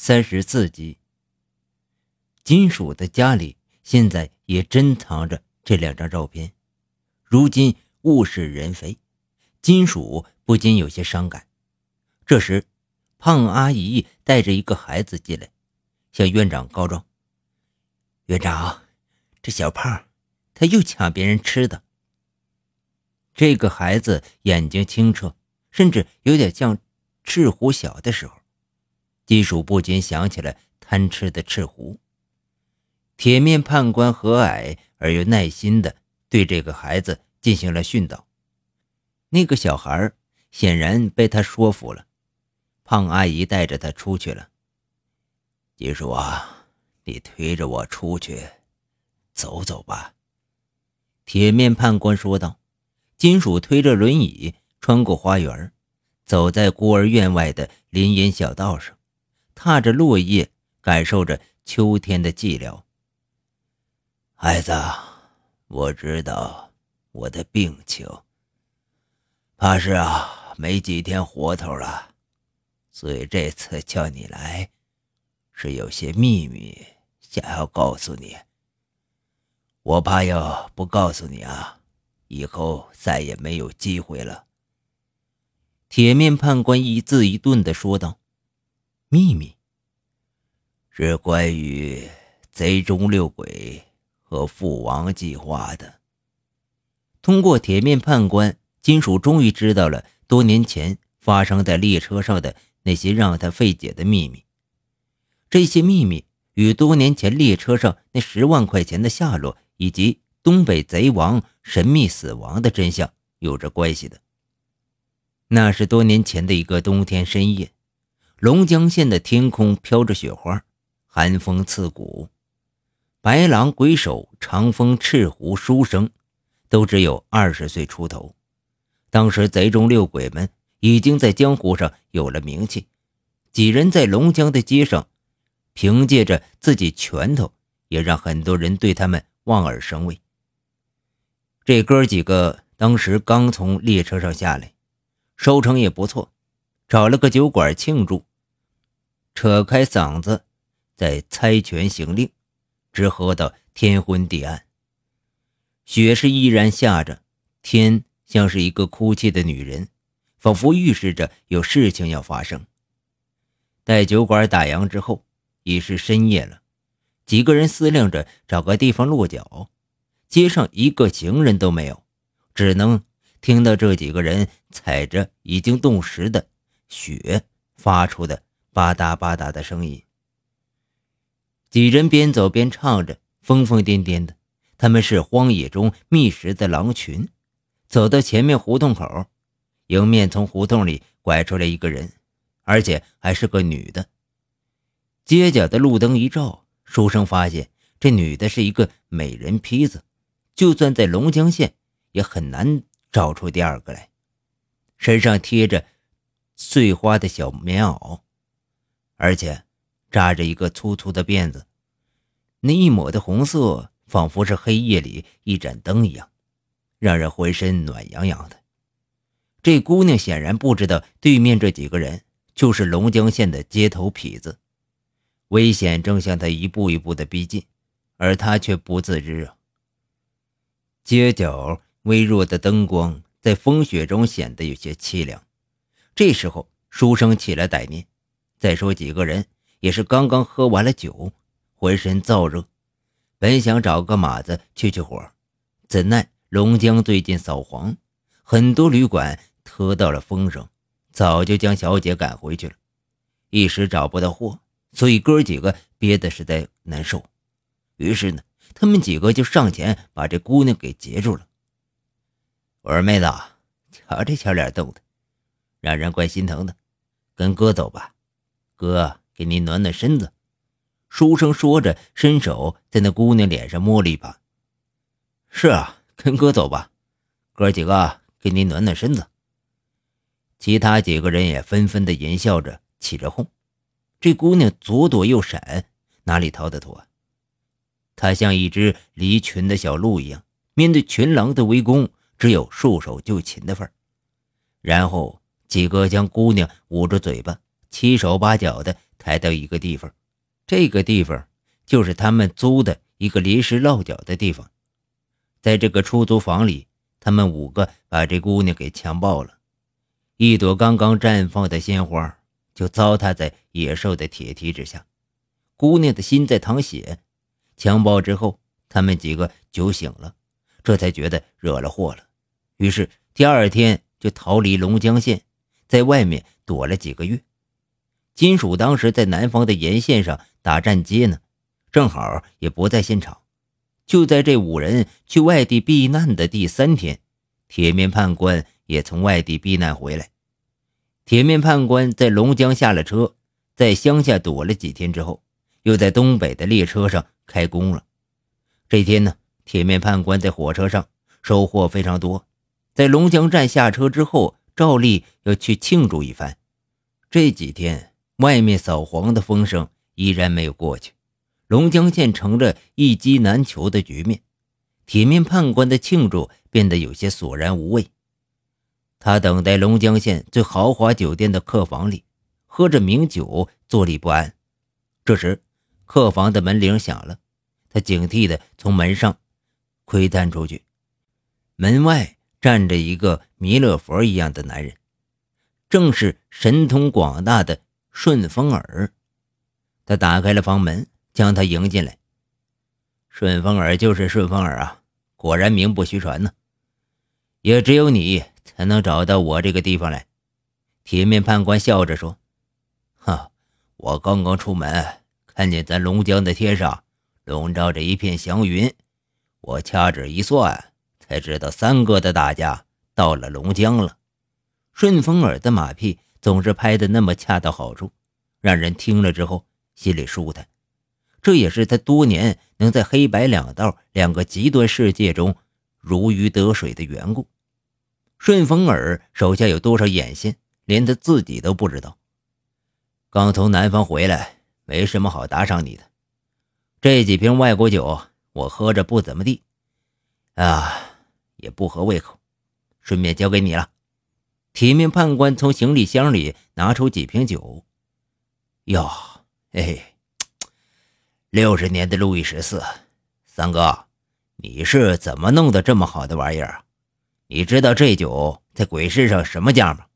三十四集。金属的家里现在也珍藏着这两张照片，如今物是人非，金属不禁有些伤感。这时，胖阿姨带着一个孩子进来，向院长告状：“院长，这小胖他又抢别人吃的。”这个孩子眼睛清澈，甚至有点像赤狐小的时候。金属不禁想起了贪吃的赤狐。铁面判官和蔼而又耐心地对这个孩子进行了训导。那个小孩显然被他说服了。胖阿姨带着他出去了。金属啊，你推着我出去走走吧。铁面判官说道。金属推着轮椅穿过花园，走在孤儿院外的林荫小道上。踏着落叶，感受着秋天的寂寥。孩子，我知道我的病情，怕是啊没几天活头了，所以这次叫你来，是有些秘密想要告诉你。我怕要不告诉你啊，以后再也没有机会了。铁面判官一字一顿的说道。秘密是关于贼中六鬼和父王计划的。通过铁面判官，金属终于知道了多年前发生在列车上的那些让他费解的秘密。这些秘密与多年前列车上那十万块钱的下落，以及东北贼王神秘死亡的真相有着关系的。那是多年前的一个冬天深夜。龙江县的天空飘着雪花，寒风刺骨。白狼、鬼手、长风、赤狐、书生，都只有二十岁出头。当时贼中六鬼们已经在江湖上有了名气，几人在龙江的街上，凭借着自己拳头，也让很多人对他们望而生畏。这哥几个当时刚从列车上下来，收成也不错，找了个酒馆庆祝。扯开嗓子，在猜拳行令，直喝到天昏地暗。雪是依然下着，天像是一个哭泣的女人，仿佛预示着有事情要发生。待酒馆打烊之后，已是深夜了。几个人思量着找个地方落脚，街上一个行人都没有，只能听到这几个人踩着已经冻实的雪发出的。吧嗒吧嗒的声音。几人边走边唱着，疯疯癫癫的。他们是荒野中觅食的狼群。走到前面胡同口，迎面从胡同里拐出来一个人，而且还是个女的。街角的路灯一照，书生发现这女的是一个美人坯子，就算在龙江县也很难找出第二个来。身上贴着碎花的小棉袄。而且，扎着一个粗粗的辫子，那一抹的红色，仿佛是黑夜里一盏灯一样，让人浑身暖洋洋的。这姑娘显然不知道对面这几个人就是龙江县的街头痞子，危险正向她一步一步的逼近，而她却不自知啊。街角微弱的灯光在风雪中显得有些凄凉。这时候，书生起了歹念。再说几个人也是刚刚喝完了酒，浑身燥热，本想找个马子去去火，怎奈龙江最近扫黄，很多旅馆特到了风声，早就将小姐赶回去了，一时找不到货，所以哥几个憋得实在难受。于是呢，他们几个就上前把这姑娘给截住了。我说妹子，瞧这小脸冻的，让人怪心疼的，跟哥走吧。哥，给你暖暖身子。”书生说着，伸手在那姑娘脸上摸了一把。“是啊，跟哥走吧，哥几个给你暖暖身子。”其他几个人也纷纷的淫笑着，起着哄。这姑娘左躲右闪，哪里逃得脱啊？她像一只离群的小鹿一样，面对群狼的围攻，只有束手就擒的份儿。然后几个将姑娘捂住嘴巴。七手八脚的抬到一个地方，这个地方就是他们租的一个临时落脚的地方。在这个出租房里，他们五个把这姑娘给强暴了，一朵刚刚绽放的鲜花就糟蹋在野兽的铁蹄之下，姑娘的心在淌血。强暴之后，他们几个酒醒了，这才觉得惹了祸了，于是第二天就逃离龙江县，在外面躲了几个月。金属当时在南方的沿线上打站街呢，正好也不在现场。就在这五人去外地避难的第三天，铁面判官也从外地避难回来。铁面判官在龙江下了车，在乡下躲了几天之后，又在东北的列车上开工了。这天呢，铁面判官在火车上收获非常多，在龙江站下车之后，照例要去庆祝一番。这几天。外面扫黄的风声依然没有过去，龙江县成了一机难求的局面。铁面判官的庆祝变得有些索然无味。他等在龙江县最豪华酒店的客房里，喝着名酒，坐立不安。这时，客房的门铃响了，他警惕地从门上窥探出去，门外站着一个弥勒佛一样的男人，正是神通广大的。顺风耳，他打开了房门，将他迎进来。顺风耳就是顺风耳啊，果然名不虚传呢。也只有你才能找到我这个地方来。铁面判官笑着说：“哈，我刚刚出门，看见咱龙江的天上笼罩着一片祥云，我掐指一算，才知道三哥的大家到了龙江了。”顺风耳的马屁。总是拍的那么恰到好处，让人听了之后心里舒坦。这也是他多年能在黑白两道两个极端世界中如鱼得水的缘故。顺风耳手下有多少眼线，连他自己都不知道。刚从南方回来，没什么好打赏你的。这几瓶外国酒我喝着不怎么地，啊，也不合胃口，顺便交给你了。铁面判官从行李箱里拿出几瓶酒。哟，嘿，六十年的路易十四，三哥，你是怎么弄的这么好的玩意儿？你知道这酒在鬼市上什么价吗？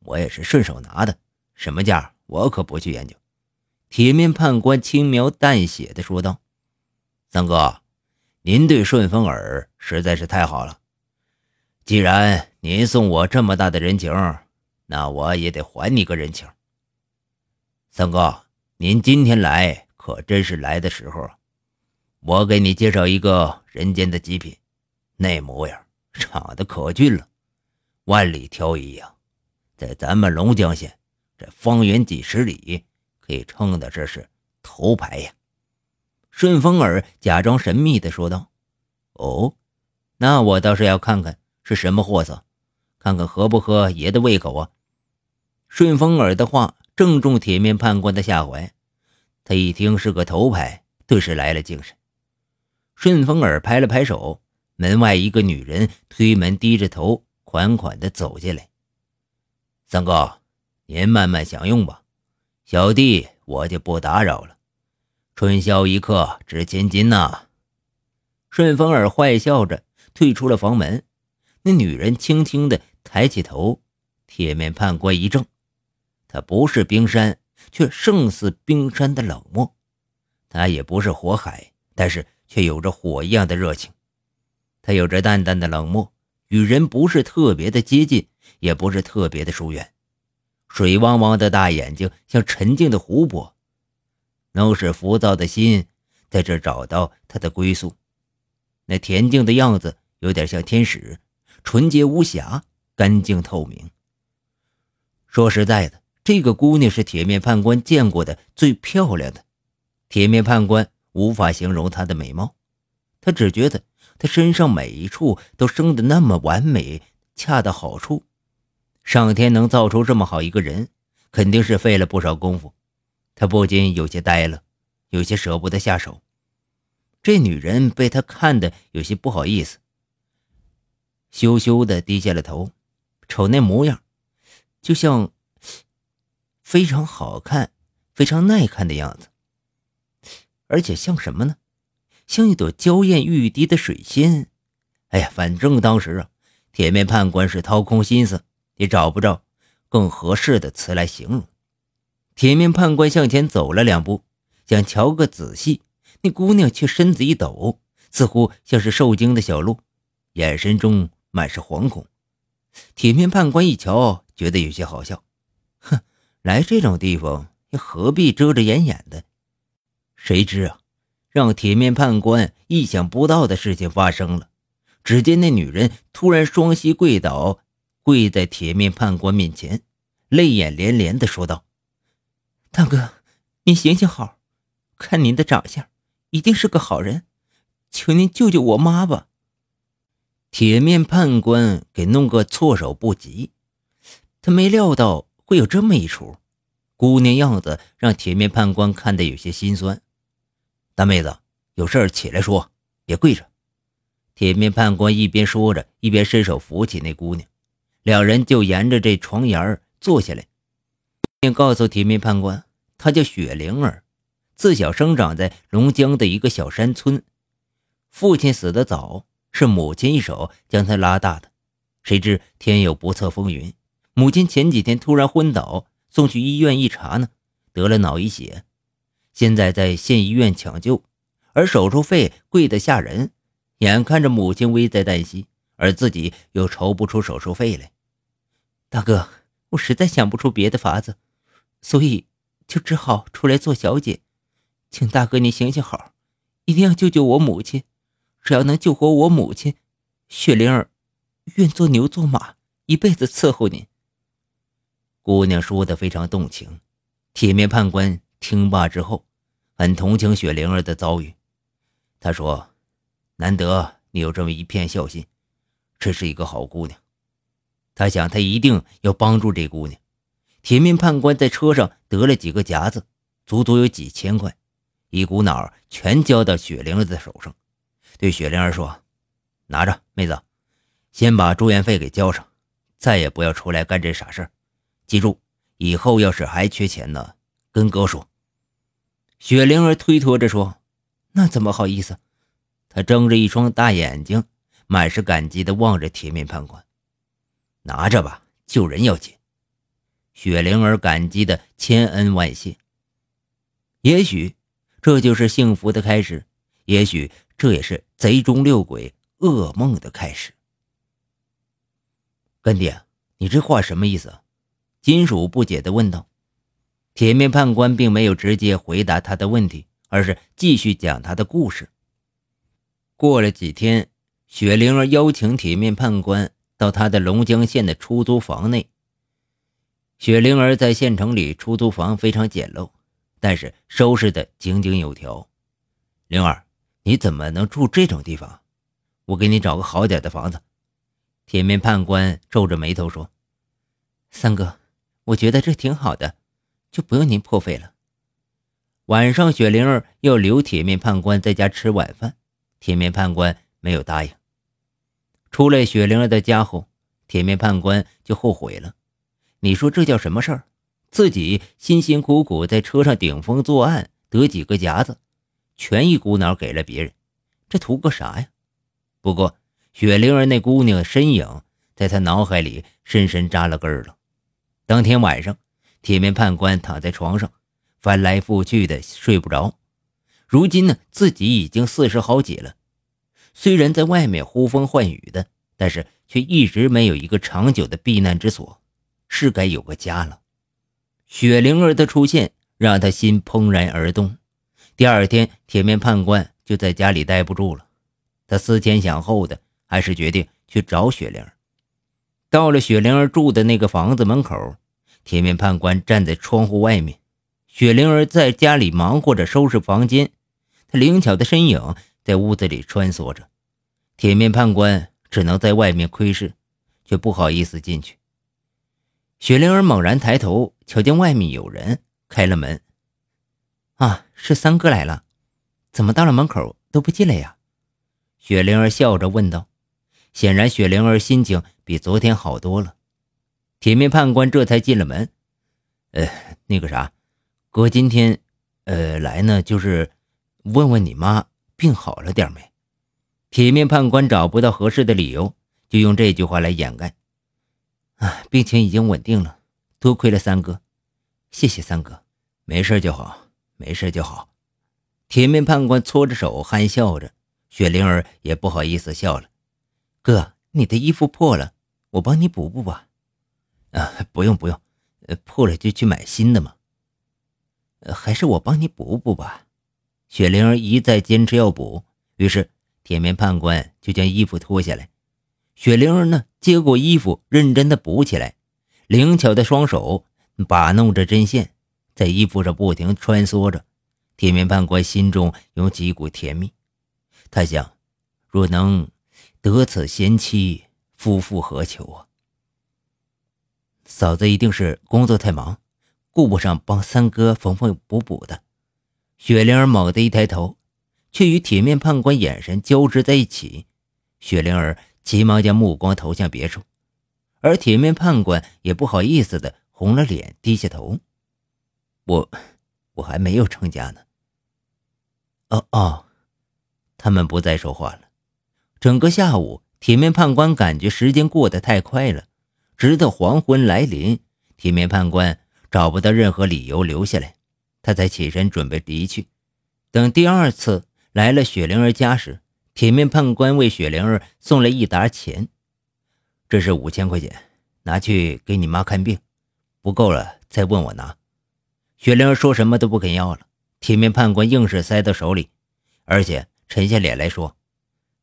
我也是顺手拿的，什么价我可不去研究。铁面判官轻描淡写的说道：“三哥，您对顺风耳实在是太好了。”既然您送我这么大的人情，那我也得还你个人情。三哥，您今天来可真是来的时候。我给你介绍一个人间的极品，那模样长得可俊了，万里挑一呀，在咱们龙江县这方圆几十里，可以称得这是头牌呀。顺风耳假装神秘的说道：“哦，那我倒是要看看。”是什么货色？看看合不合爷的胃口啊！顺风耳的话正中铁面判官的下怀，他一听是个头牌，顿时来了精神。顺风耳拍了拍手，门外一个女人推门，低着头，款款的走进来。三哥，您慢慢享用吧，小弟我就不打扰了。春宵一刻值千金呐！顺风耳坏笑着退出了房门。那女人轻轻地抬起头，铁面判官一怔，他不是冰山，却胜似冰山的冷漠；他也不是火海，但是却有着火一样的热情。他有着淡淡的冷漠，与人不是特别的接近，也不是特别的疏远。水汪汪的大眼睛像沉静的湖泊，能使浮躁的心在这找到它的归宿。那恬静的样子有点像天使。纯洁无瑕，干净透明。说实在的，这个姑娘是铁面判官见过的最漂亮的。铁面判官无法形容她的美貌，他只觉得她身上每一处都生得那么完美，恰到好处。上天能造出这么好一个人，肯定是费了不少功夫。他不禁有些呆了，有些舍不得下手。这女人被他看得有些不好意思。羞羞的低下了头，瞅那模样，就像非常好看非常耐看的样子，而且像什么呢？像一朵娇艳欲滴的水仙。哎呀，反正当时啊，铁面判官是掏空心思也找不着更合适的词来形容。铁面判官向前走了两步，想瞧个仔细，那姑娘却身子一抖，似乎像是受惊的小鹿，眼神中满是惶恐。铁面判官一瞧，觉得有些好笑，哼，来这种地方又何必遮遮掩掩的？谁知啊，让铁面判官意想不到的事情发生了。只见那女人突然双膝跪倒，跪在铁面判官面前，泪眼连连地说道：“大哥，您行行好，看您的长相，一定是个好人，求您救救我妈吧。”铁面判官给弄个措手不及，他没料到会有这么一出。姑娘样子让铁面判官看得有些心酸。大妹子，有事起来说，别跪着。铁面判官一边说着，一边伸手扶起那姑娘，两人就沿着这床沿坐下来，并告诉铁面判官，她叫雪灵儿，自小生长在龙江的一个小山村，父亲死得早，是母亲一手将他拉大的。谁知天有不测风云，母亲前几天突然昏倒，送去医院一查呢，得了脑溢血，现在在县医院抢救，而手术费贵得吓人。眼看着母亲危在旦夕，而自己又筹不出手术费来，大哥，我实在想不出别的法子，所以就只好出来做小姐，请大哥你行行好，一定要救救我母亲，只要能救活我母亲，雪灵儿愿做牛做马，一辈子伺候您。姑娘说的非常动情，铁面判官听罢之后，很同情雪灵儿的遭遇，他说。难得你有这么一片孝心，这是一个好姑娘。他想，他一定要帮助这姑娘。铁面判官在车上得了几个夹子，足足有几千块，一股脑全交到雪灵儿的手上，对雪灵儿说：“拿着，妹子，先把住院费给交上，再也不要出来干这傻事记住，以后要是还缺钱呢，跟哥说。”雪灵儿推脱着说：“那怎么好意思？”他睁着一双大眼睛，满是感激地望着铁面判官，拿着吧，救人要紧。雪灵儿感激的千恩万谢。也许这就是幸福的开始，也许这也是贼中六鬼噩梦的开始。干爹，你这话什么意思？金属不解地问道。铁面判官并没有直接回答他的问题，而是继续讲他的故事。过了几天，雪灵儿邀请铁面判官到他的龙江县的出租房内。雪灵儿在县城里出租房非常简陋，但是收拾的井井有条。灵儿，你怎么能住这种地方？我给你找个好点的房子。铁面判官皱着眉头说：“三哥，我觉得这挺好的，就不用您破费了。”晚上，雪灵儿要留铁面判官在家吃晚饭。铁面判官没有答应。出了雪灵儿的家后，铁面判官就后悔了。你说这叫什么事儿？自己辛辛苦苦在车上顶风作案，得几个夹子，全一股脑给了别人，这图个啥呀？不过雪灵儿那姑娘身影在他脑海里深深扎了根了。当天晚上，铁面判官躺在床上，翻来覆去的睡不着。如今呢，自己已经四十好几了，虽然在外面呼风唤雨的，但是却一直没有一个长久的避难之所，是该有个家了。雪灵儿的出现让他心怦然而动。第二天，铁面判官就在家里待不住了，他思前想后的，还是决定去找雪玲。到了雪玲儿住的那个房子门口，铁面判官站在窗户外面，雪玲儿在家里忙活着收拾房间。他灵巧的身影在屋子里穿梭着，铁面判官只能在外面窥视，却不好意思进去。雪玲儿猛然抬头，瞧见外面有人，开了门。啊，是三哥来了，怎么到了门口都不进来呀？雪灵儿笑着问道。显然，雪灵儿心情比昨天好多了。铁面判官这才进了门。呃，那个啥，哥今天，呃，来呢，就是问问你妈病好了点没？铁面判官找不到合适的理由，就用这句话来掩盖。啊，病情已经稳定了，多亏了三哥，谢谢三哥，没事就好，没事就好。铁面判官搓着手，憨笑着。雪灵儿也不好意思笑了。哥，你的衣服破了，我帮你补补吧。啊，不用不用，破了就去买新的嘛。还是我帮你补补吧。雪灵儿一再坚持要补，于是铁面判官就将衣服脱下来。雪灵儿呢，接过衣服，认真的补起来，灵巧的双手把弄着针线，在衣服上不停穿梭着。铁面判官心中有几股甜蜜，他想，若能得此贤妻，夫复何求啊！嫂子一定是工作太忙，顾不上帮三哥缝缝补补的。雪灵儿猛地一抬头，却与铁面判官眼神交织在一起。雪灵儿急忙将目光投向别处，而铁面判官也不好意思的红了脸，低下头：“我，我还没有成家呢。”哦哦，他们不再说话了。整个下午，铁面判官感觉时间过得太快了。直到黄昏来临，铁面判官找不到任何理由留下来，他才起身准备离去。等第二次来了雪灵儿家时，铁面判官为雪灵儿送了一沓钱，这是五千块钱，拿去给你妈看病，不够了再问我拿。雪灵儿说什么都不肯要了。铁面判官硬是塞到手里，而且沉下脸来说：“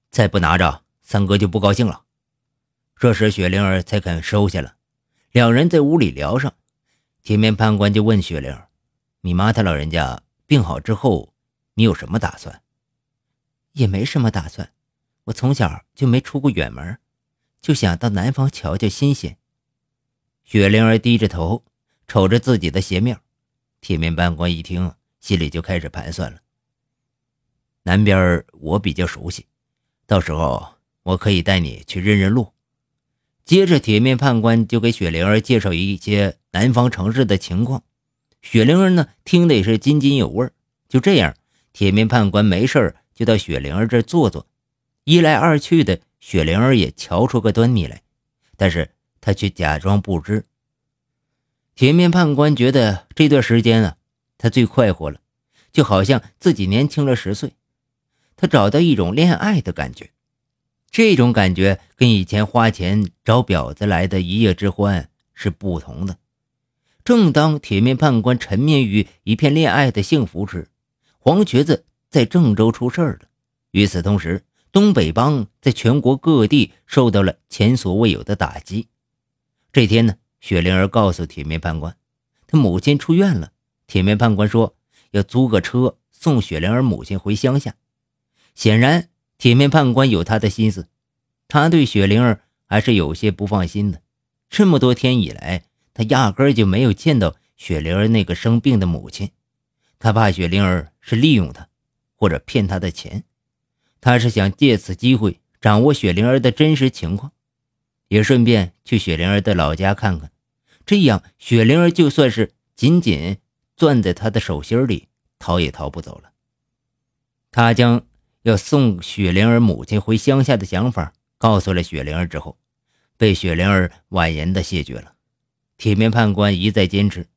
再不拿着，三哥就不高兴了。”这时雪灵儿才肯收下了。两人在屋里聊上，铁面判官就问雪玲儿：“你妈她老人家病好之后，你有什么打算？”“也没什么打算，我从小就没出过远门，就想到南方瞧瞧新鲜。”雪灵儿低着头瞅着自己的鞋面。铁面判官一听。心里就开始盘算了。南边我比较熟悉，到时候我可以带你去认认路。接着，铁面判官就给雪灵儿介绍一些南方城市的情况。雪灵儿呢，听得也是津津有味。就这样，铁面判官没事就到雪灵儿这坐坐。一来二去的，雪灵儿也瞧出个端倪来，但是他却假装不知。铁面判官觉得这段时间啊。他最快活了，就好像自己年轻了十岁。他找到一种恋爱的感觉，这种感觉跟以前花钱找婊子来的一夜之欢是不同的。正当铁面判官沉湎于一片恋爱的幸福时，黄瘸子在郑州出事了。与此同时，东北帮在全国各地受到了前所未有的打击。这天呢，雪灵儿告诉铁面判官，他母亲出院了。铁面判官说要租个车送雪灵儿母亲回乡下。显然，铁面判官有他的心思，他对雪灵儿还是有些不放心的。这么多天以来，他压根就没有见到雪灵儿那个生病的母亲。他怕雪灵儿是利用他，或者骗他的钱。他是想借此机会掌握雪灵儿的真实情况，也顺便去雪灵儿的老家看看。这样，雪灵儿就算是紧紧……攥在他的手心里，逃也逃不走了。他将要送雪灵儿母亲回乡下的想法告诉了雪灵儿之后，被雪灵儿婉言的谢绝了。铁面判官一再坚持，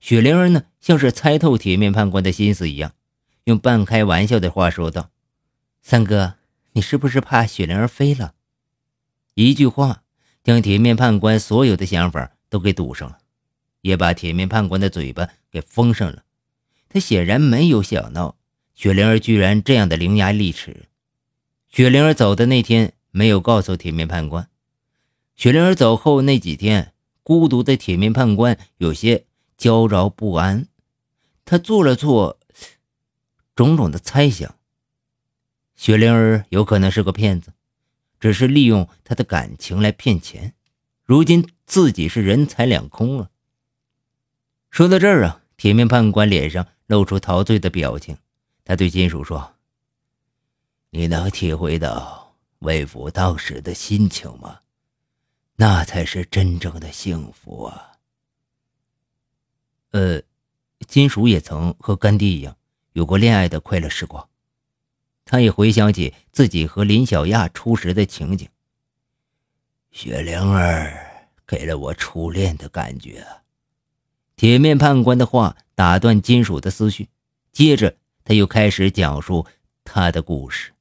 雪灵儿呢，像是猜透铁面判官的心思一样，用半开玩笑的话说道：“三哥，你是不是怕雪灵儿飞了？”一句话将铁面判官所有的想法都给堵上了。也把铁面判官的嘴巴给封上了。他显然没有想到雪灵儿居然这样的伶牙俐齿。雪灵儿走的那天没有告诉铁面判官。雪灵儿走后那几天，孤独的铁面判官有些焦躁不安。他做了做种种的猜想：雪灵儿有可能是个骗子，只是利用他的感情来骗钱。如今自己是人财两空了。说到这儿啊，铁面判官脸上露出陶醉的表情。他对金属说：“你能体会到魏府当时的心情吗？那才是真正的幸福啊！”呃，金属也曾和干爹一样有过恋爱的快乐时光。他也回想起自己和林小亚初时的情景。雪灵儿给了我初恋的感觉。铁面判官的话打断金属的思绪，接着他又开始讲述他的故事。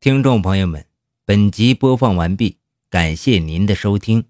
听众朋友们，本集播放完毕，感谢您的收听。